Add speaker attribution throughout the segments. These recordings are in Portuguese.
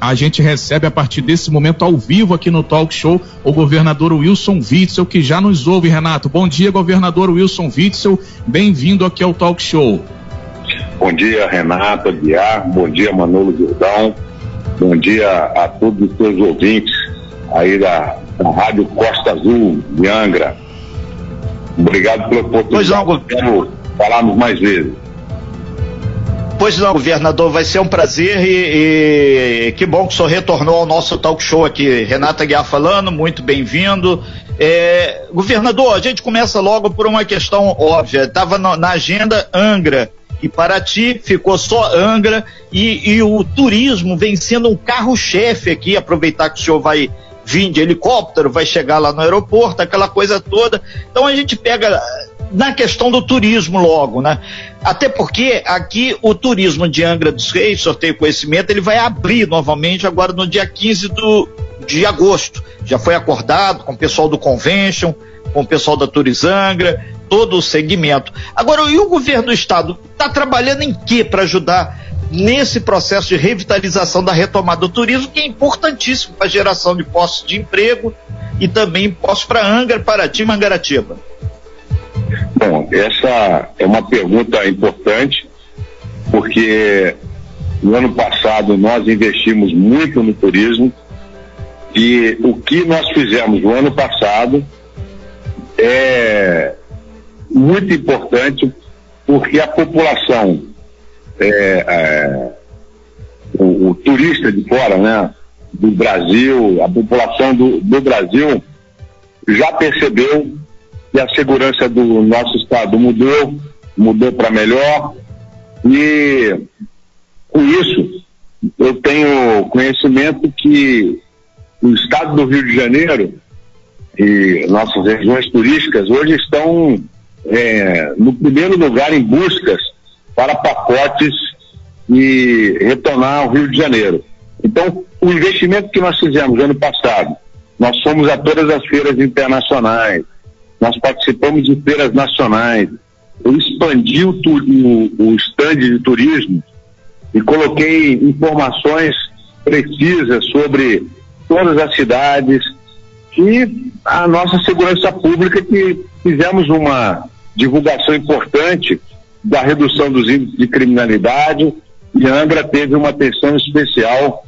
Speaker 1: A gente recebe a partir desse momento ao vivo aqui no Talk Show o governador Wilson Witzel, que já nos ouve, Renato. Bom dia, governador Wilson Witzel. Bem-vindo aqui ao Talk Show.
Speaker 2: Bom dia, Renata, Biar. Bom dia, Manolo Jordão. Bom dia a todos os seus ouvintes aí da, da Rádio Costa Azul de Angra. Obrigado pela oportunidade. Pois não, falarmos mais vezes.
Speaker 3: Pois não, governador, vai ser um prazer e, e, que bom que o senhor retornou ao nosso talk show aqui. Renata Guiar falando, muito bem-vindo. É, governador, a gente começa logo por uma questão óbvia. Estava na agenda Angra e Paraty, ficou só Angra e, e o turismo vem sendo um carro-chefe aqui. Aproveitar que o senhor vai vir de helicóptero, vai chegar lá no aeroporto, aquela coisa toda. Então a gente pega na questão do turismo logo, né? Até porque aqui o turismo de Angra dos Reis, sorteio conhecimento, ele vai abrir novamente agora no dia 15 do, de agosto. Já foi acordado com o pessoal do Convention, com o pessoal da Turizangra, todo o segmento. Agora, e o governo do estado está trabalhando em quê para ajudar nesse processo de revitalização da retomada do turismo, que é importantíssimo para a geração de postos de emprego e também postos para Angra, Paraty e Mangaratiba?
Speaker 2: Bom, essa é uma pergunta importante, porque no ano passado nós investimos muito no turismo e o que nós fizemos no ano passado é muito importante porque a população, é, é, o, o, turista de fora, né, do Brasil, a população do, do Brasil já percebeu e a segurança do nosso estado mudou, mudou para melhor. E com isso, eu tenho conhecimento que o estado do Rio de Janeiro e nossas regiões turísticas hoje estão é, no primeiro lugar em buscas para pacotes e retornar ao Rio de Janeiro. Então, o investimento que nós fizemos ano passado, nós fomos a todas as feiras internacionais, nós participamos de feiras nacionais, eu expandi o, o, o stand de turismo e coloquei informações precisas sobre todas as cidades e a nossa segurança pública que fizemos uma divulgação importante da redução dos índices de criminalidade e Angra teve uma atenção especial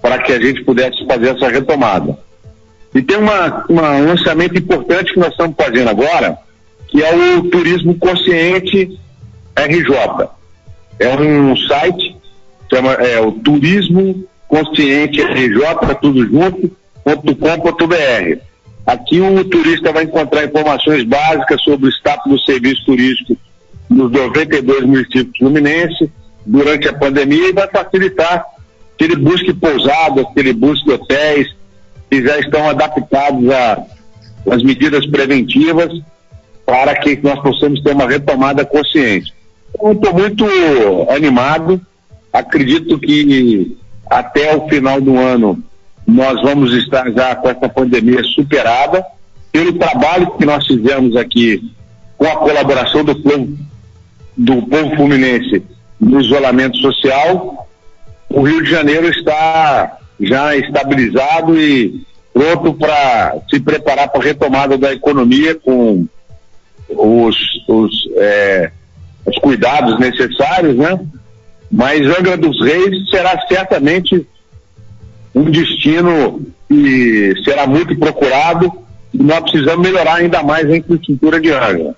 Speaker 2: para que a gente pudesse fazer essa retomada. E tem uma, uma, um lançamento importante que nós estamos fazendo agora, que é o Turismo Consciente RJ. É um site, chama, é o Turismo Consciente RJ, tudo junto, .com.br. Aqui o turista vai encontrar informações básicas sobre o status do serviço turístico nos 92 municípios fluminenses durante a pandemia e vai facilitar que ele busque pousadas, que ele busque hotéis, que já estão adaptados às medidas preventivas para que nós possamos ter uma retomada consciente. Então, estou muito animado, acredito que até o final do ano nós vamos estar já com essa pandemia superada, pelo trabalho que nós fizemos aqui com a colaboração do povo, do povo fluminense no isolamento social, o Rio de Janeiro está já estabilizado e pronto para se preparar para a retomada da economia com os, os, é, os cuidados necessários, né? Mas Angra dos Reis será certamente um destino que será muito procurado e nós precisamos melhorar ainda mais a infraestrutura de Angra.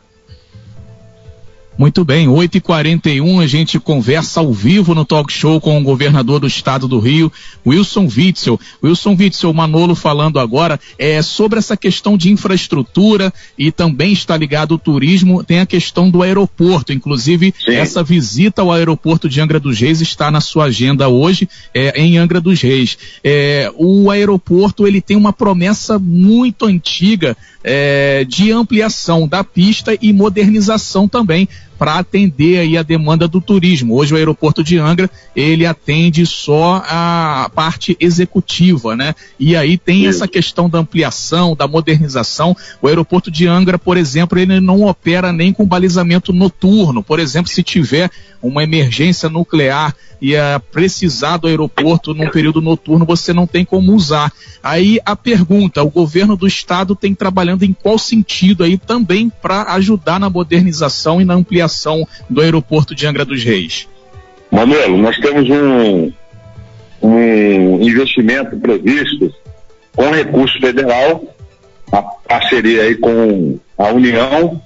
Speaker 1: Muito bem, 8h41 a gente conversa ao vivo no talk show com o governador do estado do Rio, Wilson Witzel. Wilson Witzel, Manolo falando agora é sobre essa questão de infraestrutura e também está ligado ao turismo, tem a questão do aeroporto. Inclusive, Sim. essa visita ao aeroporto de Angra dos Reis está na sua agenda hoje é, em Angra dos Reis. É, o aeroporto ele tem uma promessa muito antiga é, de ampliação da pista e modernização também para atender aí a demanda do turismo. Hoje o aeroporto de Angra, ele atende só a parte executiva, né? E aí tem essa questão da ampliação, da modernização. O aeroporto de Angra, por exemplo, ele não opera nem com balizamento noturno. Por exemplo, se tiver uma emergência nuclear e é precisar do aeroporto num período noturno, você não tem como usar. Aí a pergunta, o governo do estado tem trabalhando em qual sentido aí também para ajudar na modernização e na ampliação do aeroporto de Angra dos Reis?
Speaker 2: Manuel, nós temos um, um investimento previsto com recurso federal, a parceria aí com a União,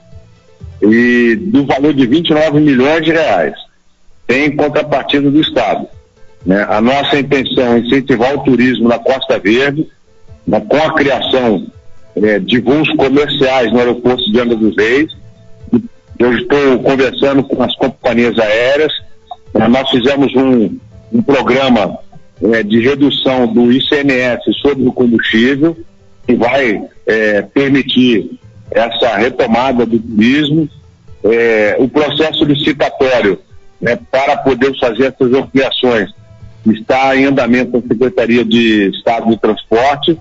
Speaker 2: e do valor de 29 milhões de reais em contrapartida do Estado. Né? A nossa intenção é incentivar o turismo na Costa Verde, né? com a criação é, de voos comerciais no aeroporto de Angra dos Reis. Eu estou conversando com as companhias aéreas. Né? Nós fizemos um, um programa é, de redução do ICMS sobre o combustível, que vai é, permitir essa retomada do turismo. É, o processo licitatório né, para poder fazer essas ampliações. Está em andamento a Secretaria de Estado de Transporte.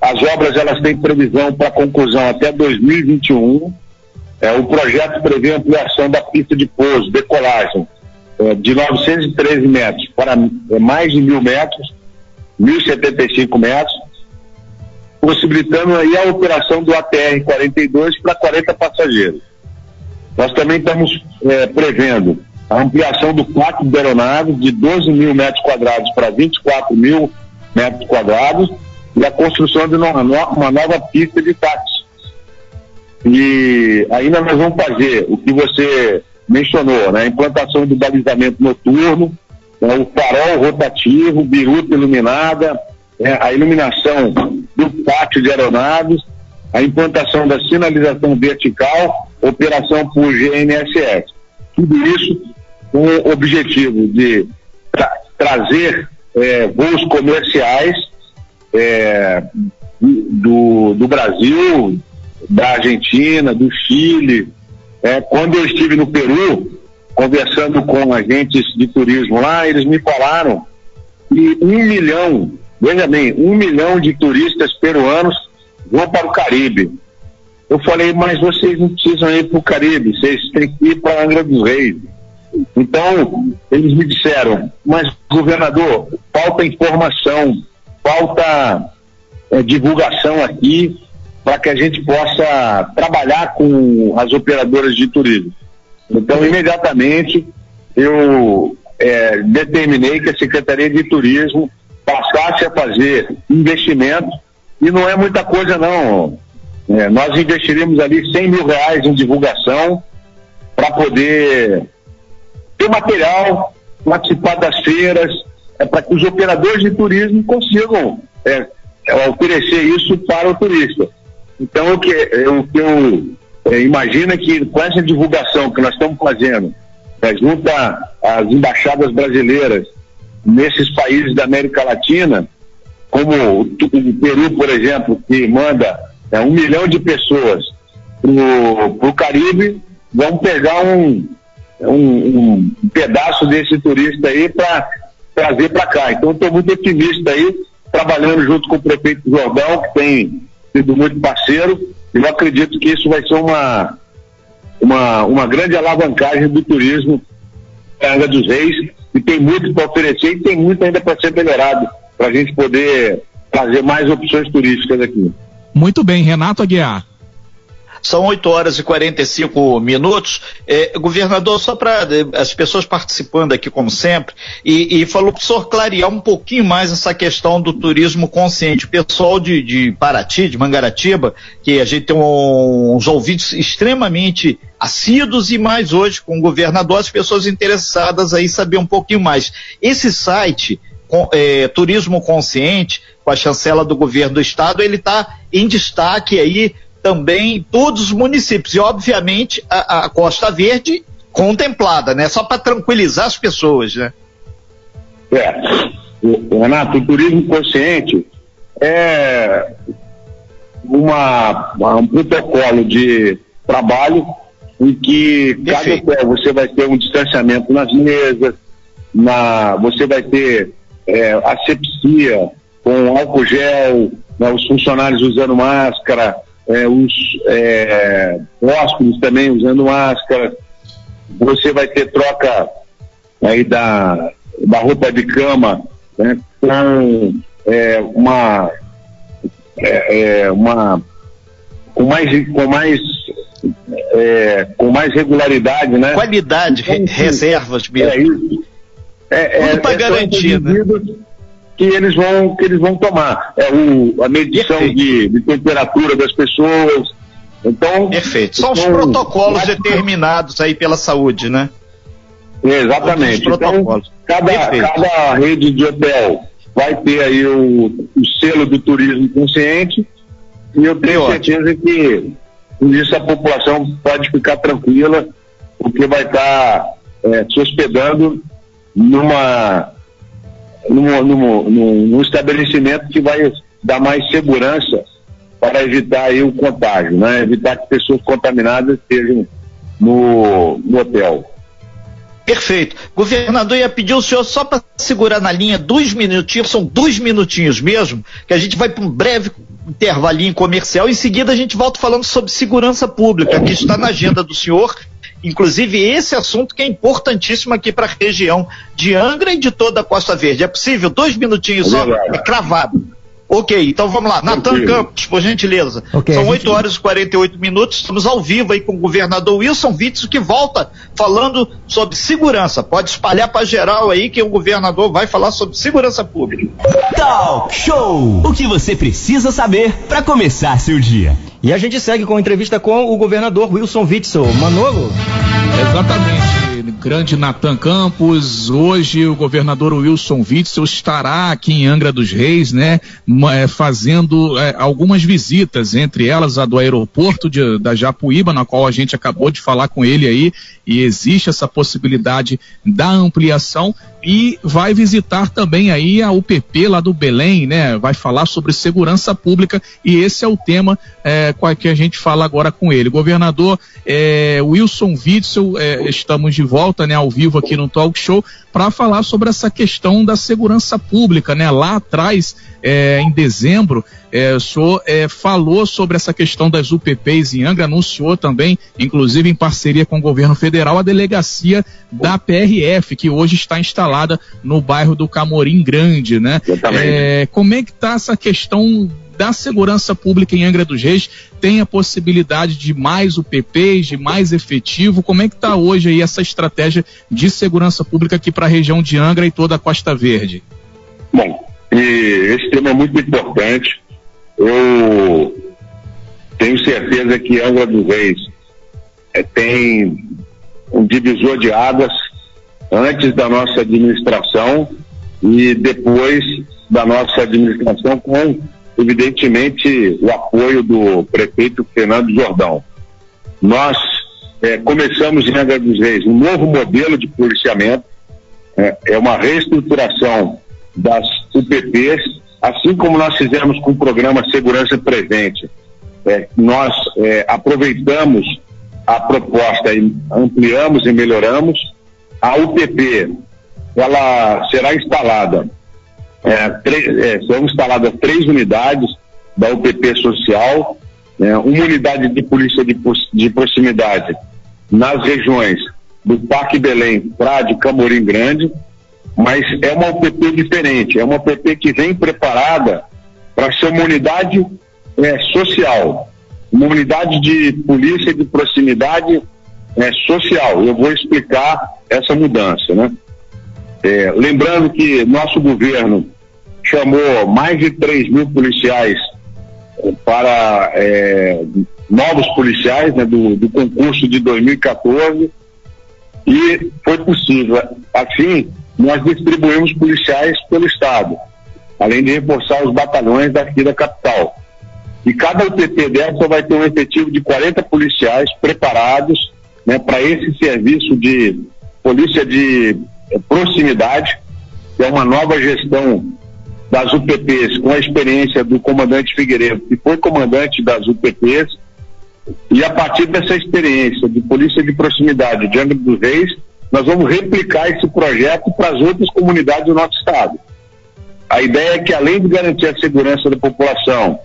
Speaker 2: As obras elas têm previsão para conclusão até 2021. É, o projeto prevê ampliação da pista de pouso, decolagem, é, de 913 metros para é, mais de mil metros, 1.075 metros, possibilitando aí a operação do ATR 42 para 40 passageiros. Nós também estamos é, prevendo a ampliação do pátio de aeronave de 12 mil metros quadrados para 24 mil metros quadrados e a construção de uma nova pista de táxi. E ainda nós vamos fazer o que você mencionou, né? Implantação do balizamento noturno, né? o farol rotativo, biruta iluminada, né? a iluminação do pátio de aeronaves, a implantação da sinalização vertical, operação por GNSS. Tudo isso com o objetivo de tra trazer é, voos comerciais é, do, do Brasil, da Argentina, do Chile. É, quando eu estive no Peru, conversando com agentes de turismo lá, eles me falaram que um milhão, veja bem, um milhão de turistas peruanos vão para o Caribe. Eu falei, mas vocês não precisam ir para o Caribe, vocês têm que ir para Angra dos Reis. Então, eles me disseram, mas governador, falta informação, falta é, divulgação aqui para que a gente possa trabalhar com as operadoras de turismo. Então, imediatamente, eu é, determinei que a Secretaria de Turismo passasse a fazer investimento, e não é muita coisa não. É, nós investiríamos ali 100 mil reais em divulgação para poder ter material, participar das feiras, é, para que os operadores de turismo consigam é, é, oferecer isso para o turista. Então, o que eu, eu imagino é que com essa divulgação que nós estamos fazendo, é, junto às embaixadas brasileiras nesses países da América Latina, como o, o Peru, por exemplo, que manda é, um milhão de pessoas para o Caribe, vamos pegar um, um, um pedaço desse turista aí para trazer para cá. Então estou muito otimista aí, trabalhando junto com o prefeito Jordão, que tem sido muito parceiro, e eu acredito que isso vai ser uma, uma, uma grande alavancagem do turismo da Angra dos Reis, e tem muito para oferecer e tem muito ainda para ser melhorado, para a gente poder trazer mais opções turísticas aqui.
Speaker 1: Muito bem, Renato Aguiar.
Speaker 3: São 8 horas e 45 minutos. É, governador, só para é, as pessoas participando aqui, como sempre, e, e falou para o senhor clarear um pouquinho mais essa questão do turismo consciente. O pessoal de, de Paraty, de Mangaratiba, que a gente tem uns ouvidos extremamente assíduos e mais hoje com o governador, as pessoas interessadas aí saber um pouquinho mais. Esse site, com, é, Turismo Consciente, com a chancela do governo do estado, ele está em destaque aí também todos os municípios. E, obviamente, a, a Costa Verde contemplada, né? Só para tranquilizar as pessoas, né?
Speaker 2: É. Renato, o turismo consciente é uma, um protocolo de trabalho em que cada hotel você vai ter um distanciamento nas mesas, na, você vai ter é, asepsia com álcool gel, né, os funcionários usando máscara, é, os é, hóspedes também usando máscara. Você vai ter troca aí da, da roupa de cama né, com é, uma, é, é, uma com mais com mais é, com mais regularidade, né?
Speaker 3: Qualidade, então, reservas mesmo. É isso.
Speaker 2: É, Tudo para garantir, né? Que eles vão que eles vão tomar. É o, a medição de, de, temperatura das pessoas. Então,
Speaker 3: Perfeito. São então, os protocolos determinados aí pela saúde, né?
Speaker 2: Exatamente. Então, cada, cada rede de hotel vai ter aí o, o selo do turismo consciente e eu tenho certeza que com isso a população pode ficar tranquila, porque vai estar é, se hospedando numa, numa, numa, num, estabelecimento que vai dar mais segurança para evitar aí o contágio, né? Evitar que pessoas contaminadas estejam no, no hotel.
Speaker 3: Perfeito. Governador, ia pedir o senhor só para segurar na linha dois minutinhos, são dois minutinhos mesmo, que a gente vai para um breve intervalinho comercial. Em seguida, a gente volta falando sobre segurança pública, que está na agenda do senhor. Inclusive, esse assunto que é importantíssimo aqui para a região de Angra e de toda a Costa Verde. É possível? Dois minutinhos só, é cravado. Ok, então vamos lá. Natan Campos, por gentileza. Okay, São 8 gente... horas e 48 minutos. Estamos ao vivo aí com o governador Wilson Witzel, que volta falando sobre segurança. Pode espalhar para geral aí que o governador vai falar sobre segurança pública.
Speaker 4: Talk Show! O que você precisa saber para começar seu dia.
Speaker 5: E a gente segue com a entrevista com o governador Wilson Witzel. Manolo?
Speaker 1: Exatamente grande Natan Campos. Hoje o governador Wilson Witzel estará aqui em Angra dos Reis, né, é, fazendo é, algumas visitas, entre elas a do aeroporto de, da Japuíba, na qual a gente acabou de falar com ele aí, e existe essa possibilidade da ampliação e vai visitar também aí a UPP lá do Belém, né? Vai falar sobre segurança pública e esse é o tema é, que a gente fala agora com ele. Governador é, Wilson Witzel, é, estamos de volta, né, ao vivo aqui no Talk Show para falar sobre essa questão da segurança pública, né? Lá atrás, é, em dezembro, é, o senhor é, falou sobre essa questão das UPPs em Angra, anunciou também, inclusive em parceria com o governo federal, a delegacia da PRF, que hoje está instalada no bairro do Camorim Grande, né? É, como é que está essa questão da segurança pública em Angra dos Reis tem a possibilidade de mais UPPs, de mais efetivo? Como é que está hoje aí essa estratégia de segurança pública aqui para a região de Angra e toda a Costa Verde?
Speaker 2: Bom, e esse tema é muito importante. Eu tenho certeza que Angra dos Reis é, tem um divisor de águas antes da nossa administração e depois da nossa administração com evidentemente, o apoio do prefeito Fernando Jordão. Nós é, começamos em Angra dos Reis um novo modelo de policiamento, é, é uma reestruturação das UPPs, assim como nós fizemos com o programa Segurança Presente. É, nós é, aproveitamos a proposta e ampliamos e melhoramos. A UPP, ela será instalada é, três, é, são instaladas três unidades da UPP Social, né, uma unidade de polícia de, de proximidade nas regiões do Parque Belém, Prade, Camorim Grande, mas é uma UPP diferente, é uma UPP que vem preparada para ser uma unidade é, social, uma unidade de polícia de proximidade é, social. Eu vou explicar essa mudança, né? É, lembrando que nosso governo chamou mais de 3 mil policiais eh, para é, novos policiais né, do, do concurso de 2014 e foi possível. Assim, nós distribuímos policiais pelo Estado, além de reforçar os batalhões daqui da capital. E cada UTP dessa vai ter um efetivo de 40 policiais preparados né, para esse serviço de polícia de eh, proximidade, que é uma nova gestão das UPPs, com a experiência do comandante Figueiredo, que foi comandante das UPPs, E a partir dessa experiência de polícia de proximidade de Angra dos Reis, nós vamos replicar esse projeto para as outras comunidades do nosso estado. A ideia é que, além de garantir a segurança da população,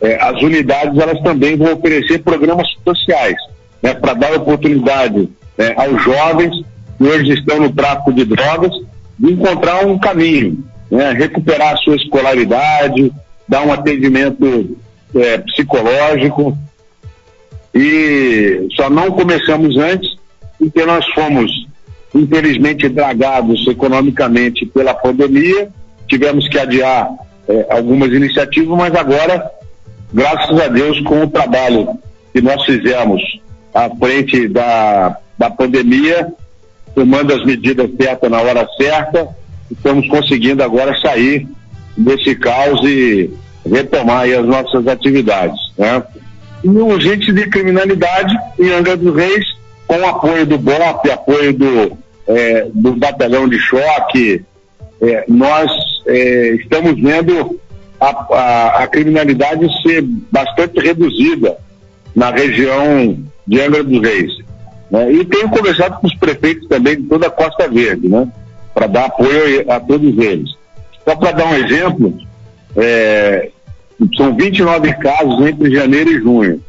Speaker 2: eh, as unidades elas também vão oferecer programas sociais, né, para dar oportunidade eh, aos jovens que hoje estão no tráfico de drogas de encontrar um caminho, né, recuperar a sua escolaridade, dar um atendimento eh, psicológico. E só não começamos antes porque nós fomos, infelizmente, dragados economicamente pela pandemia tivemos que adiar é, algumas iniciativas, mas agora, graças a Deus, com o trabalho que nós fizemos à frente da, da pandemia, tomando as medidas certas na hora certa, estamos conseguindo agora sair desse caos e retomar as nossas atividades. Né? E um agente de criminalidade em Angra dos Reis, com apoio do BOP, apoio do, é, do batalhão de choque, é, nós é, estamos vendo a, a, a, criminalidade ser bastante reduzida na região de Angra dos Reis. Né? E tenho conversado com os prefeitos também de toda a Costa Verde, né? para dar apoio a todos eles. Só para dar um exemplo, é, são 29 casos entre janeiro e junho.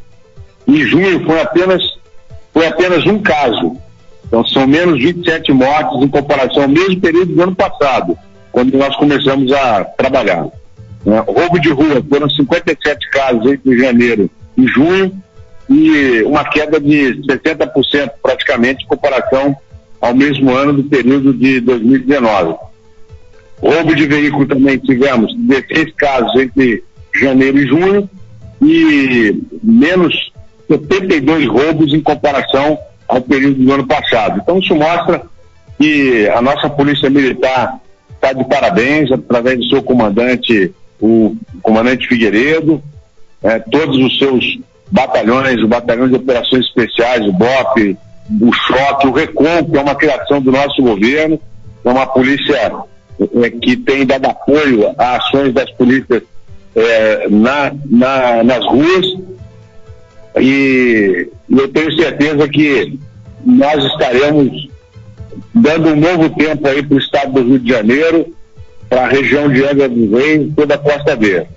Speaker 2: Em junho foi apenas, foi apenas um caso. Então são menos 27 mortes em comparação ao mesmo período do ano passado quando nós começamos a trabalhar. Né? Roubo de rua, foram 57 casos entre janeiro e junho e uma queda de 60% praticamente em comparação ao mesmo ano do período de 2019. Roubo de veículo também tivemos 16 casos entre janeiro e junho e menos 72 roubos em comparação ao período do ano passado. Então isso mostra que a nossa polícia militar está de parabéns através do seu comandante, o comandante Figueiredo, é, todos os seus batalhões, o batalhão de operações especiais, o BOP, o Choque, o RECOM, que é uma criação do nosso governo, é uma polícia é, que tem dado apoio a ações das polícias é, na, na, nas ruas. E eu tenho certeza que nós estaremos dando um novo tempo aí para o estado do Rio de Janeiro, para a região de Angra dos Reis, toda a Costa Verde.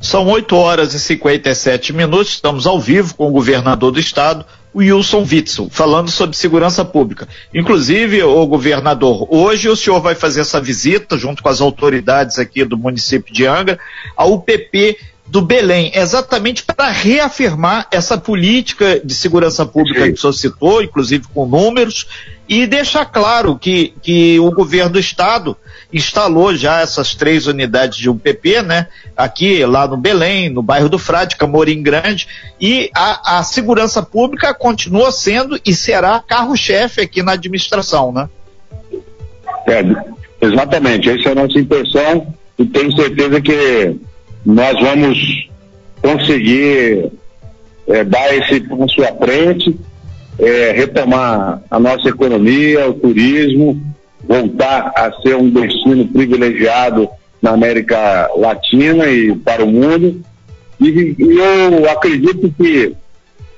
Speaker 3: São 8 horas e 57 minutos, estamos ao vivo com o governador do estado, Wilson Witzel, falando sobre segurança pública. Inclusive, o governador, hoje o senhor vai fazer essa visita, junto com as autoridades aqui do município de Angra, ao UPP do Belém, exatamente para reafirmar essa política de segurança pública Sim. que o senhor citou, inclusive com números, e deixar claro que, que o governo do estado instalou já essas três unidades de UPP, né? Aqui, lá no Belém, no bairro do Frade, Camorim Grande, e a, a segurança pública continua sendo e será carro-chefe aqui na administração, né?
Speaker 2: É, exatamente, essa é a nossa intenção e tenho certeza que nós vamos conseguir é, dar esse passo à frente, é, retomar a nossa economia, o turismo, voltar a ser um destino privilegiado na América Latina e para o mundo. E, e eu acredito que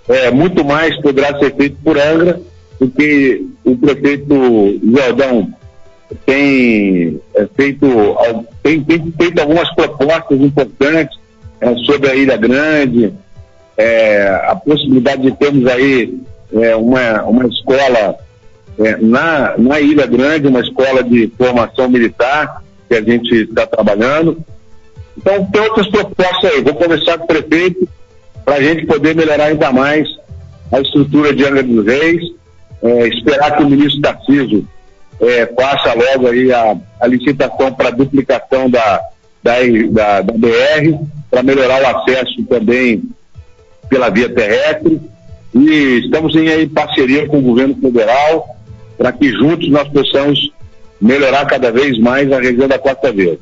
Speaker 2: é, muito mais poderá ser feito por Angra, porque o prefeito Jordão tem é, feito, tem, tem, feito algumas propostas importantes é, sobre a Ilha Grande, é, a possibilidade de termos aí é, uma, uma escola é, na, na Ilha Grande, uma escola de formação militar que a gente está trabalhando. Então, tem outras propostas aí. Vou conversar com o prefeito para a gente poder melhorar ainda mais a estrutura de Angra dos Reis, é, esperar que o ministro Tarcísio é, faça logo aí a, a licitação para duplicação da, da, da, da BR, para melhorar o acesso também pela via terrestre. E estamos em parceria com o governo federal para que juntos nós possamos melhorar cada vez mais a região da Costa Verde.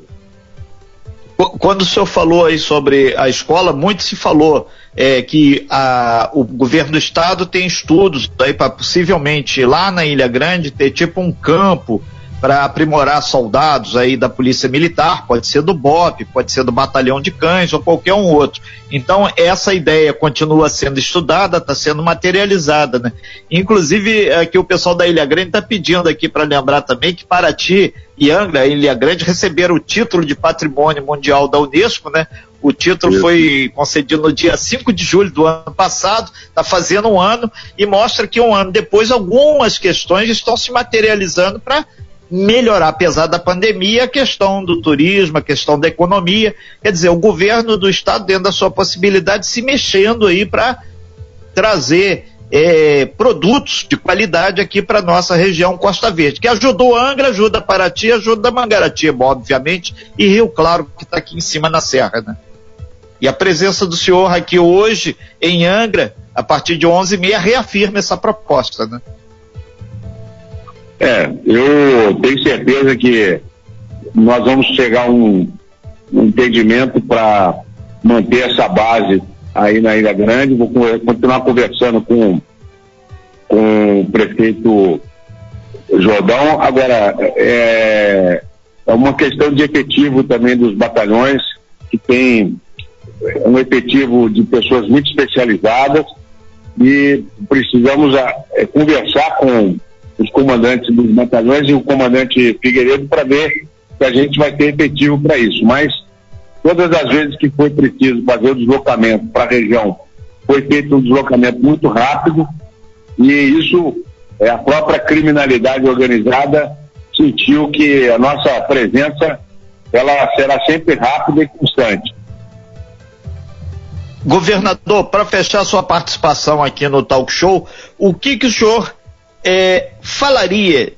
Speaker 3: Quando o senhor falou aí sobre a escola, muito se falou é, que a, o governo do estado tem estudos aí para possivelmente lá na Ilha Grande ter tipo um campo para aprimorar soldados aí da Polícia Militar, pode ser do BOP, pode ser do Batalhão de Cães ou qualquer um outro. Então, essa ideia continua sendo estudada, está sendo materializada, né? Inclusive, aqui o pessoal da Ilha Grande está pedindo aqui para lembrar também que Paraty e Angra, Ilha Grande, receberam o título de Patrimônio Mundial da Unesco, né? O título Isso. foi concedido no dia 5 de julho do ano passado, está fazendo um ano, e mostra que um ano depois algumas questões estão se materializando para melhorar, apesar da pandemia, a questão do turismo, a questão da economia. Quer dizer, o governo do estado, dentro da sua possibilidade, se mexendo aí para trazer é, produtos de qualidade aqui para nossa região Costa Verde, que ajudou Angra, ajuda Paraty, ajuda Mangaratiba, obviamente, e Rio Claro, que está aqui em cima na serra, né? E a presença do senhor aqui hoje em Angra, a partir de 11h30, reafirma essa proposta, né?
Speaker 2: É, eu tenho certeza que nós vamos chegar a um, um entendimento para manter essa base aí na Ilha Grande. Vou continuar conversando com, com o prefeito Jordão. Agora, é, é uma questão de efetivo também dos batalhões, que tem um efetivo de pessoas muito especializadas e precisamos é, conversar com os comandantes dos batalhões e o comandante Figueiredo para ver se a gente vai ter efetivo para isso. Mas todas as vezes que foi preciso fazer o deslocamento para a região, foi feito um deslocamento muito rápido e isso é, a própria criminalidade organizada sentiu que a nossa presença ela será sempre rápida e constante.
Speaker 3: Governador, para fechar sua participação aqui no Talk Show, o que, que o senhor é, falaria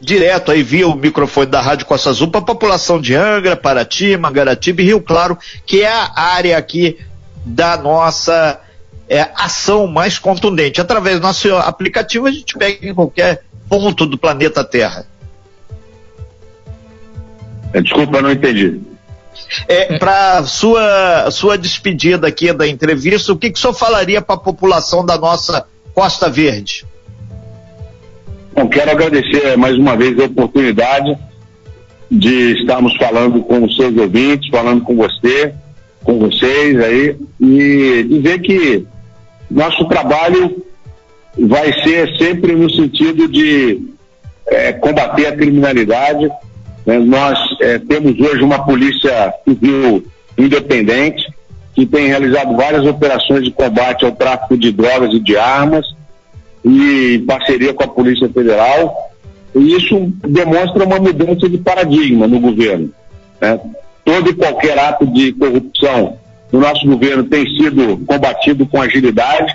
Speaker 3: direto aí via o microfone da Rádio Costa Azul para a população de Angra, Paraty, Mangaratiba e Rio Claro, que é a área aqui da nossa é, ação mais contundente. Através do nosso aplicativo a gente pega em qualquer ponto do planeta Terra.
Speaker 2: É, desculpa, não entendi.
Speaker 3: É, para sua sua despedida aqui da entrevista, o que, que o senhor falaria para a população da nossa Costa Verde?
Speaker 2: Bom, quero agradecer mais uma vez a oportunidade de estarmos falando com os seus ouvintes, falando com você, com vocês aí, e dizer que nosso trabalho vai ser sempre no sentido de é, combater a criminalidade. Né? Nós é, temos hoje uma polícia civil independente que tem realizado várias operações de combate ao tráfico de drogas e de armas e parceria com a Polícia Federal. E isso demonstra uma mudança de paradigma no governo. Né? Todo e qualquer ato de corrupção no nosso governo tem sido combatido com agilidade.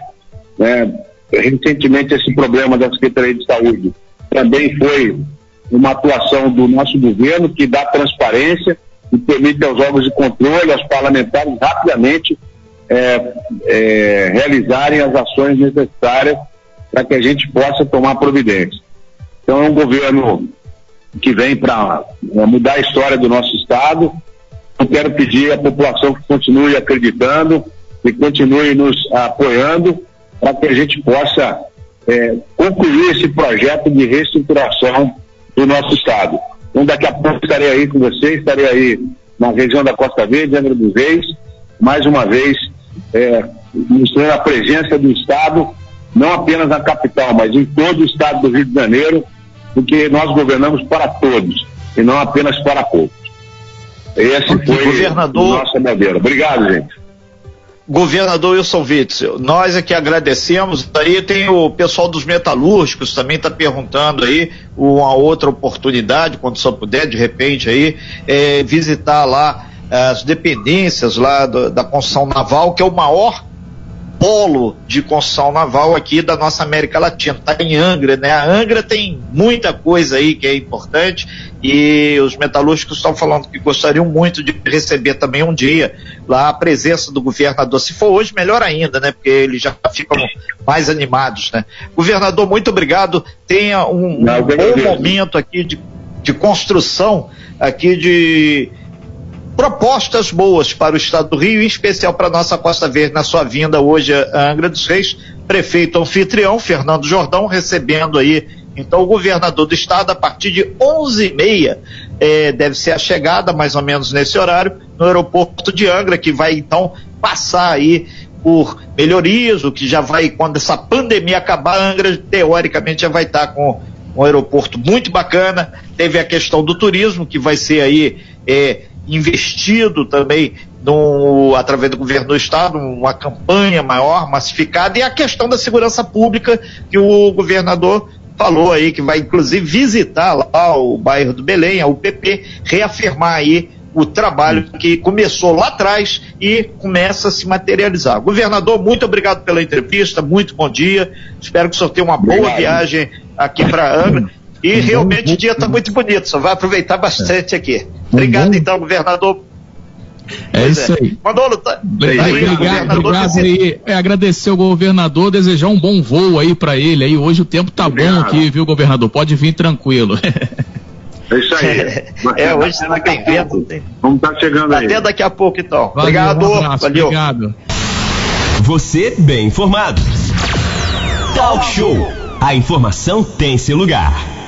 Speaker 2: Né? Recentemente, esse problema da Secretaria de Saúde também foi uma atuação do nosso governo que dá transparência e permite aos órgãos de controle, aos parlamentares, rapidamente é, é, realizarem as ações necessárias para que a gente possa tomar providência. Então é um governo que vem para mudar a história do nosso Estado. Eu quero pedir à população que continue acreditando e continue nos apoiando para que a gente possa é, concluir esse projeto de reestruturação do nosso Estado. Então daqui a pouco estarei aí com vocês, estarei aí na região da Costa Verde, Angra dos Reis, mais uma vez é, mostrando a presença do Estado não apenas na capital, mas em todo o estado do Rio de Janeiro, porque nós governamos para todos e não apenas para poucos. Esse foi governador... nossa bandeira. Obrigado, gente.
Speaker 3: Governador Wilson Witzel, nós aqui agradecemos. Aí tem o pessoal dos metalúrgicos também está perguntando aí uma outra oportunidade, quando só puder, de repente aí, é, visitar lá as dependências lá do, da construção naval, que é o maior polo de construção naval aqui da nossa América Latina. Está em Angra, né? A Angra tem muita coisa aí que é importante e os metalúrgicos estão falando que gostariam muito de receber também um dia lá a presença do governador. Se for hoje, melhor ainda, né? Porque eles já ficam mais animados, né? Governador, muito obrigado. Tenha um, um bom momento aqui de, de construção aqui de propostas boas para o estado do Rio, em especial para a nossa Costa Verde, na sua vinda hoje a Angra dos Reis. Prefeito anfitrião, Fernando Jordão, recebendo aí Então, o governador do estado, a partir de 11h30, é, deve ser a chegada, mais ou menos nesse horário, no aeroporto de Angra, que vai então passar aí por melhorias, o que já vai, quando essa pandemia acabar, Angra, teoricamente, já vai estar com um aeroporto muito bacana. Teve a questão do turismo, que vai ser aí é, investido também no, através do governo do estado, uma campanha maior, massificada, e a questão da segurança pública, que o governador falou aí, que vai inclusive visitar lá o bairro do Belém, a UPP, reafirmar aí o trabalho que começou lá atrás e começa a se materializar. Governador, muito obrigado pela entrevista, muito bom dia. Espero que o senhor tenha uma boa viagem aqui para Angra. E realmente o dia está muito bonito, só vai aproveitar bastante aqui. Obrigado, então, governador.
Speaker 1: É pois isso é. aí. Manolo, tá, tá obrigado, obrigado aí. É, agradecer ao governador, desejar um bom voo aí para ele. Aí hoje o tempo tá obrigado. bom aqui, viu, governador? Pode vir tranquilo.
Speaker 2: É isso aí.
Speaker 3: É, hoje está bem vento.
Speaker 2: Vamos estar tá chegando aí.
Speaker 3: Até daqui a pouco, então. Valeu, obrigado. Um abraço, Valeu.
Speaker 1: Obrigado.
Speaker 4: Você bem informado. Talk Show. A informação tem seu lugar.